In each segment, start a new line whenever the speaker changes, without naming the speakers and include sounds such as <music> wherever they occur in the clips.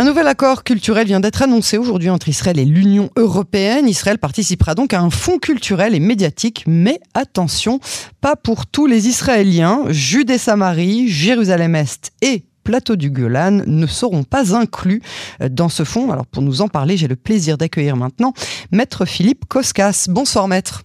Un nouvel accord culturel vient d'être annoncé aujourd'hui entre Israël et l'Union européenne. Israël participera donc à un fonds culturel et médiatique, mais attention, pas pour tous les Israéliens. Judée-Samarie, Jérusalem-Est et plateau du Golan ne seront pas inclus dans ce fonds. Alors pour nous en parler, j'ai le plaisir d'accueillir maintenant Maître Philippe Koskas. Bonsoir Maître.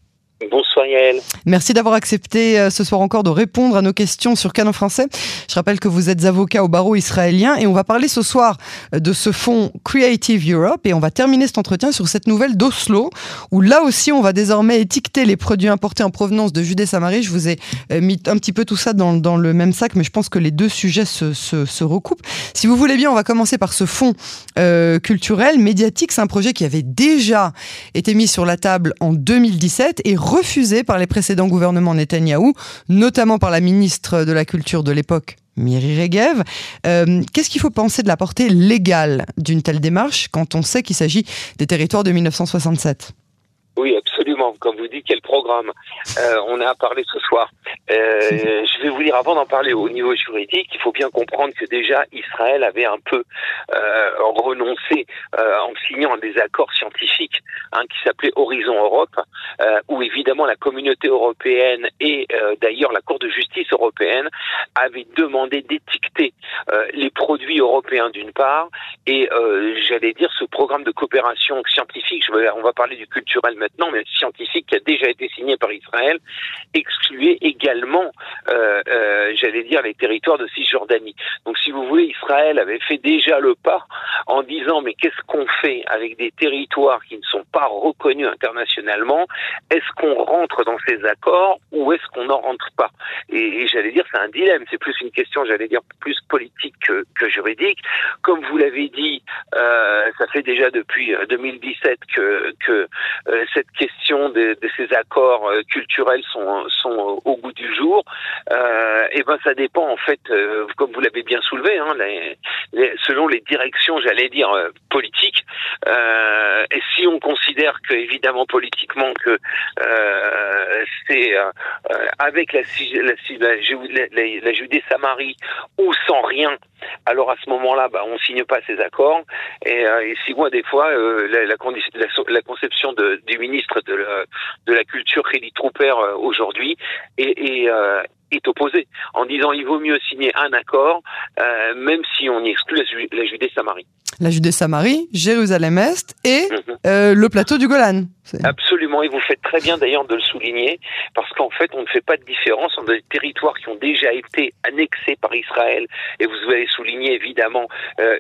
Merci d'avoir accepté euh, ce soir encore de répondre à nos questions sur Canon français. Je rappelle que vous êtes avocat au barreau israélien et on va parler ce soir euh, de ce fonds Creative Europe et on va terminer cet entretien sur cette nouvelle d'Oslo où là aussi on va désormais étiqueter les produits importés en provenance de Judée-Samarie. Je vous ai euh, mis un petit peu tout ça dans, le même sac mais je pense que les deux sujets se, recoupent. Si vous voulez bien, on va commencer par ce fonds culturel, médiatique. C'est un projet qui avait déjà été mis sur la table en 2017 et refusé par les précédents gouvernements Netanyahou, notamment par la ministre de la Culture de l'époque, Miri Regev. Euh, Qu'est-ce qu'il faut penser de la portée légale d'une telle démarche quand on sait qu'il s'agit des territoires de 1967
oui, absolument. Comme vous dites, quel programme euh, on a à parler ce soir. Euh, je vais vous dire, avant d'en parler au niveau juridique, il faut bien comprendre que déjà Israël avait un peu euh, renoncé euh, en signant des accords scientifiques hein, qui s'appelaient Horizon Europe, euh, où évidemment la communauté européenne et euh, d'ailleurs la Cour de justice européenne avaient demandé d'étiqueter les produits européens d'une part et j'allais dire ce programme de coopération scientifique. Je vais, on va parler du culturel maintenant, mais scientifique qui a déjà été signé par Israël, excluait également, euh, euh, j'allais dire, les territoires de Cisjordanie. Donc, si vous voulez, Israël avait fait déjà le pas en disant, mais qu'est-ce qu'on fait avec des territoires qui ne sont pas reconnus internationalement? Est-ce qu'on rentre dans ces accords ou est-ce qu'on n'en rentre pas? Et, j'allais dire, c'est un dilemme. C'est plus une question, j'allais dire, plus politique que, que juridique. Comme vous l'avez dit, euh, ça fait déjà depuis 2017 que, cette question de, ces accords euh, culturels sont, sont au goût du jour. Euh, et ben ça dépend en fait, euh, comme vous l'avez bien soulevé, hein, les, les, selon les directions, j'allais dire euh, politiques. et si on considère que évidemment politiquement que c'est avec la, la, la, la Judée-Samarie ou sans rien, alors à ce moment-là, bah, on signe pas ces accords. Et, et si moi des fois la, la, la, conception de, du ministre de la, de la culture, Kelly Trooper, aujourd'hui, et, et, euh, est opposé en disant il vaut mieux signer un accord, euh, même si on y exclut la, la Judée-Samarie.
La Judée-Samarie, Jérusalem-Est et mm -hmm. euh, le plateau du Golan.
Absolument, et vous faites très bien d'ailleurs de le souligner, parce qu'en fait, on ne fait pas de différence entre des territoires qui ont déjà été annexés par Israël, et vous avez souligné évidemment euh,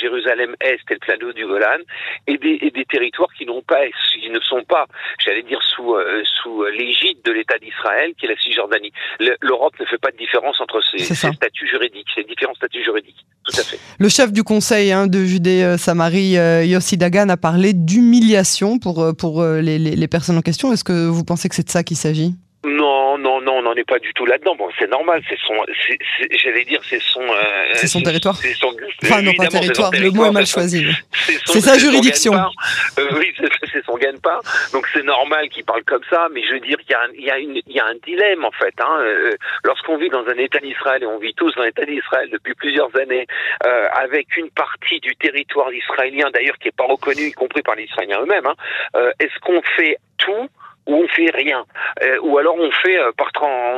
Jérusalem-Est et le plateau du Golan, et des, et des territoires qui n'ont pas, qui ne sont pas, j'allais dire sous euh, sous l'égide de l'État d'Israël, qui est la Cisjordanie. L'Europe ne fait pas de différence entre ces, ces statuts juridiques, ces différents statuts juridiques. Tout à fait.
Le chef du Conseil hein, de Judée-Samarie, euh, Yossi Dagan, a parlé d'humiliation pour pour les, les, les personnes en question. Est-ce que vous pensez que c'est de ça qu'il s'agit?
On n'en est pas du tout là-dedans. Bon, c'est normal, c'est son, j'allais dire, c'est son, euh,
c'est son territoire.
C'est son,
enfin non pas territoire, le mot est mal choisi. <laughs> C'est sa juridiction.
Euh, oui, c'est <laughs> son gagne-pain. Donc c'est normal qu'il parle comme ça, mais je veux dire qu'il y a, un, il y y a un dilemme en fait. Hein. Euh, Lorsqu'on vit dans un État d'Israël et on vit tous dans un État d'Israël depuis plusieurs années, euh, avec une partie du territoire israélien d'ailleurs qui est pas reconnu, y compris par les Israéliens eux-mêmes, hein, euh, est-ce qu'on fait tout ou on fait rien, euh, ou alors on fait euh, par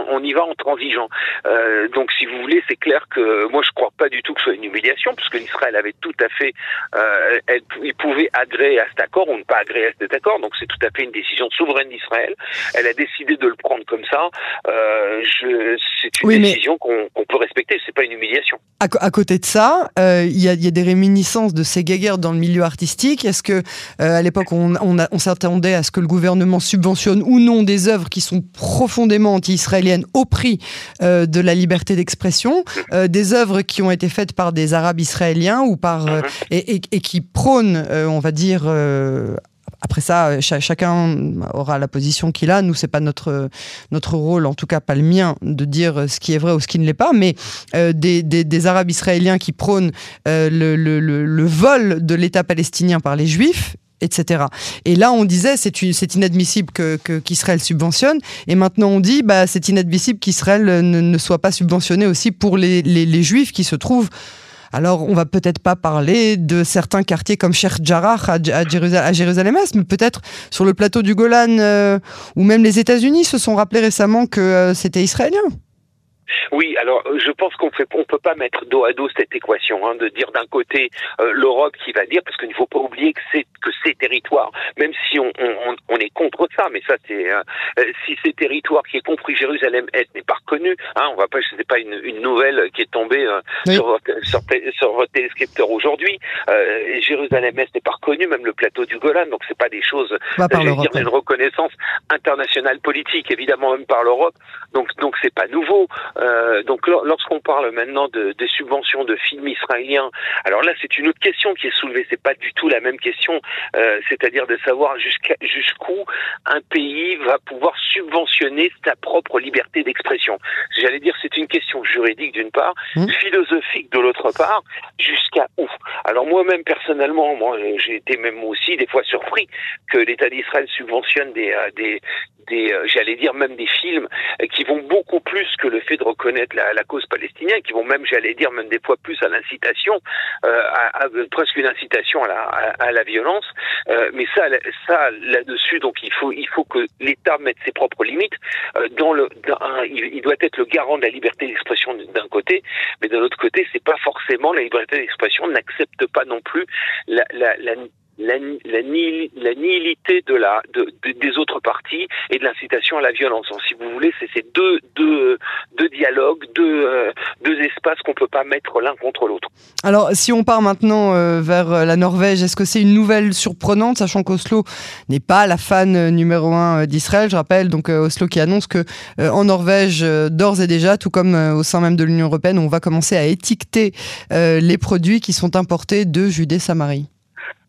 on y va en transigeant. Euh, donc si vous voulez, c'est clair que moi je crois pas du tout que ce soit une humiliation, puisque l'Israël avait tout à fait, euh, elle, il pouvait agréer à cet accord ou ne pas agréer à cet accord. Donc c'est tout à fait une décision souveraine d'Israël. Elle a décidé de le prendre comme ça. c'est une oui, décision qu'on qu peut respecter. C'est pas une humiliation.
À, à, côté de ça, il y, a, y, a, des réminiscences de ces guéguerres dans le milieu artistique. Est-ce que à l'époque on, on, on s'attendait à ce que le gouvernement subventionne ou non des œuvres qui sont profondément anti-israéliennes au prix euh, de la liberté d'expression, euh, des œuvres qui ont été faites par des Arabes israéliens ou par euh, et, et, et, qui prônent, on va dire après ça, ch chacun aura la position qu'il a. Nous, c'est pas notre notre rôle, en tout cas pas le mien, de dire ce qui est vrai ou ce qui ne l'est pas. Mais euh, des, des, des, Arabes israéliens qui prônent euh, le, le, le, le, vol de l'État palestinien par les Juifs etc. Et là, on disait c'est inadmissible que qu'Israël subventionne, et maintenant on dit bah c'est inadmissible qu'Israël ne, soit pas subventionné aussi pour les, juifs qui se trouvent Alors, on va peut-être pas parler de certains quartiers comme Sheikh Jarrah à, Jérusalem-Est, mais peut-être sur le plateau du Golan, euh, ou même les États-Unis se sont rappelés récemment que euh, c'était israélien.
Oui, alors euh, je pense qu'on fait, on peut pas mettre dos à dos cette équation, hein, de dire d'un côté euh, l'Europe qui va dire, parce qu'il ne faut pas oublier que c'est que ces territoires, même si on, on, on, est contre ça, mais ça c'est euh, si ces territoires qui est compris Jérusalem-Est n'est pas reconnu, hein, on va pas, c'est pas une, une, nouvelle qui est tombée sur, votre, sur, sur, votre téléscripteur aujourd'hui. Jérusalem-Est n'est pas reconnu, même le plateau du Golan, donc c'est pas des choses,
bah, je dire,
une reconnaissance internationale politique, évidemment même par l'Europe. Donc donc c'est pas nouveau. Euh, donc lorsqu'on parle maintenant de, des subventions de films israéliens, alors là c'est une autre question qui est soulevée. C'est pas du tout la même question, euh, c'est-à-dire de savoir jusqu'à jusqu'où un pays va pouvoir subventionner sa propre liberté d'expression. J'allais dire c'est une question juridique d'une part, mmh. philosophique de l'autre part, jusqu'à où? Alors moi-même personnellement, moi j'ai été même aussi des fois surpris que l'État d'Israël subventionne des, euh, des, des euh, j'allais dire même des films qui vont beaucoup plus que le fait de reconnaître la, la cause palestinienne, qui vont même, j'allais dire, même des fois plus à l'incitation, euh, à, à, presque une incitation à la, à, la violence. Euh, mais ça, ça là-dessus, donc il faut, il faut que l'État mette ses propres limites. Euh, dans le, dans il, doit être le garant de la liberté d'expression d'un côté, mais de l'autre côté, c'est pas forcément la liberté d'expression n'accepte pas non plus la, la, la la, la, la nihilité de la, de, des autres parties et de l'incitation à la violence. Donc, si vous voulez, c'est ces deux, deux, deux dialogues, deux, euh, deux espaces qu'on peut pas mettre l'un contre l'autre.
Alors, si on part maintenant euh, vers euh, la Norvège, est-ce que c'est une nouvelle surprenante, sachant qu'Oslo n'est pas la fan numéro un d'Israël Je rappelle donc Oslo qui annonce que en Norvège, d'ores et déjà, tout comme au sein même de l'Union européenne, on va commencer à étiqueter les produits qui sont importés de Judée-Samarie.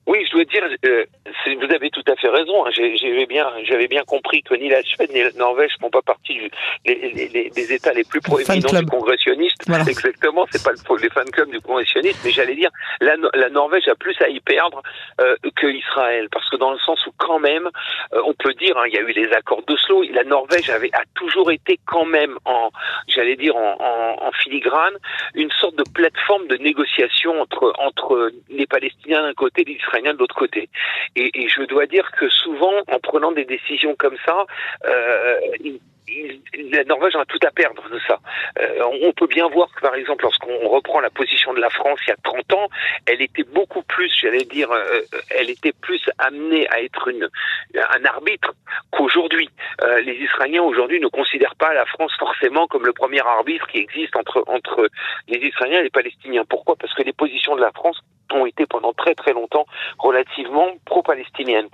Oui, je dois dire, euh, vous avez tout à fait raison. Hein. J'avais bien, j'avais bien compris que ni la Suède ni la Norvège font pas partie du, les, les, des États les plus proéminents du congressionniste. Exactement, c'est pas le, les fan clubs du congressionniste, mais j'allais dire, la, la, Norvège a plus à y perdre euh, que Israël, parce que dans le sens où quand même, euh, on peut dire, hein, il y a eu les accords d'Oslo, la Norvège avait a toujours été quand même en, j'allais dire en, en, en, filigrane, une sorte de plateforme de négociation entre entre les Palestiniens d'un côté, et les Israéliens de l'autre côté. Et, et, je dois dire que souvent, en prenant des décisions comme ça, euh, la Norvège a tout à perdre de ça. Euh, on peut bien voir que, par exemple, lorsqu'on reprend la position de la France il y a 30 ans, elle était beaucoup plus, j'allais dire, euh, elle était plus amenée à être une, un arbitre qu'aujourd'hui. Les Israéliens aujourd'hui ne considèrent pas la France forcément comme le premier arbitre qui existe entre entre les Israéliens et les Palestiniens. Pourquoi? Parce que les positions de la France ont été pendant très très longtemps relativement pro-palestiniennes.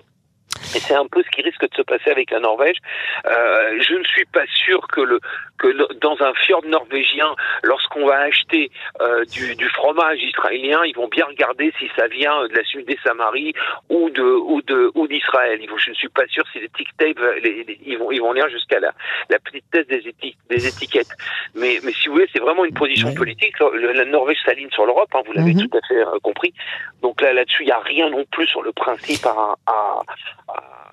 Et c'est un peu ce qui risque de se passer avec la Norvège. Euh, je ne suis pas sûr que le que dans un fjord norvégien, lorsqu'on va acheter euh, du, du, fromage israélien, ils vont bien regarder si ça vient de la Suisse des Samaries ou de ou de ou d'Israël. Je ne suis pas sûr si les tic-tape, ils vont ils vont lire jusqu'à la la petitesse des, des étiquettes. Mais mais si vous voulez, c'est vraiment une position politique. La Norvège s'aligne sur l'Europe, hein, vous l'avez mhm. tout à fait euh, compris. Donc là là-dessus, il n'y a rien non plus sur le principe à, à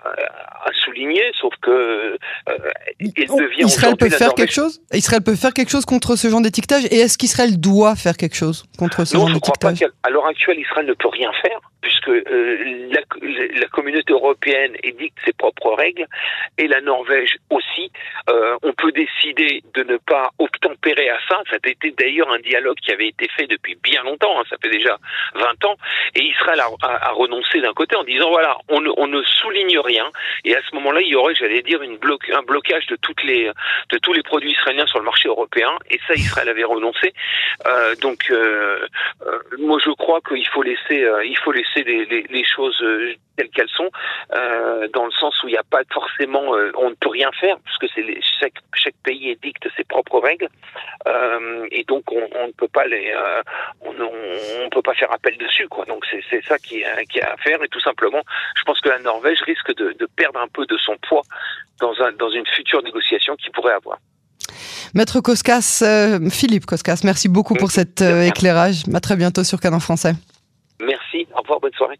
à, souligner, sauf que euh, il devient
Israël peut faire quelque chose? Israël peut faire quelque chose contre ce genre d'étiquetage? Et est-ce qu'Israël doit faire quelque chose contre ce
non,
genre d'étiquetage?
À l'heure actuelle, Israël ne peut rien faire puisque euh, la, la, communauté européenne édicte ses propres règles et la Norvège aussi. Euh, on peut décider de ne pas obtempérer à ça. Ça a été d'ailleurs un dialogue qui avait été fait depuis bien longtemps, hein, ça fait déjà 20 ans, et Israël a, a, a renoncé d'un côté en disant voilà, on ne, on ne, souligne rien, et à ce moment-là, il y aurait, j'allais dire, une bloc, un blocage de les de tous les produits israéliens sur le marché européen, et ça, Israël avait renoncé. Euh, donc, euh, euh moi, je crois qu'il faut laisser, il faut laisser les, choses telles qu'elles sont, dans le sens où il n'y a pas forcément, on ne peut rien faire puisque c'est chaque chaque pays édicte ses propres règles et donc on, ne peut pas les, on, peut pas faire appel dessus quoi. Donc c'est ça qui qui a à faire et tout simplement, je pense que la Norvège risque de, de perdre un peu de son poids dans un dans une future négociation qu'il pourrait avoir.
Maître Koskas, Philippe Koskas, merci beaucoup pour cet éclairage. À très bientôt sur Canon Français.
Merci. Au revoir. Bonne soirée.